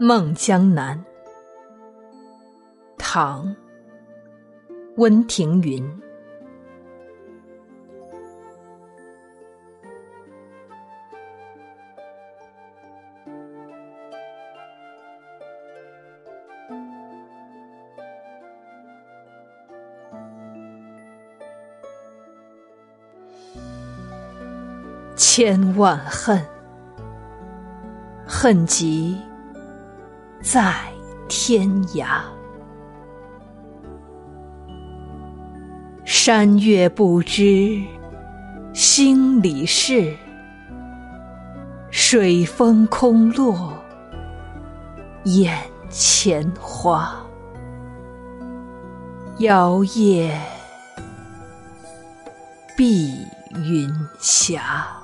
孟江南，唐·温庭筠。千万恨，恨极在天涯。山月不知心里事，水风空落眼前花。摇曳碧云霞。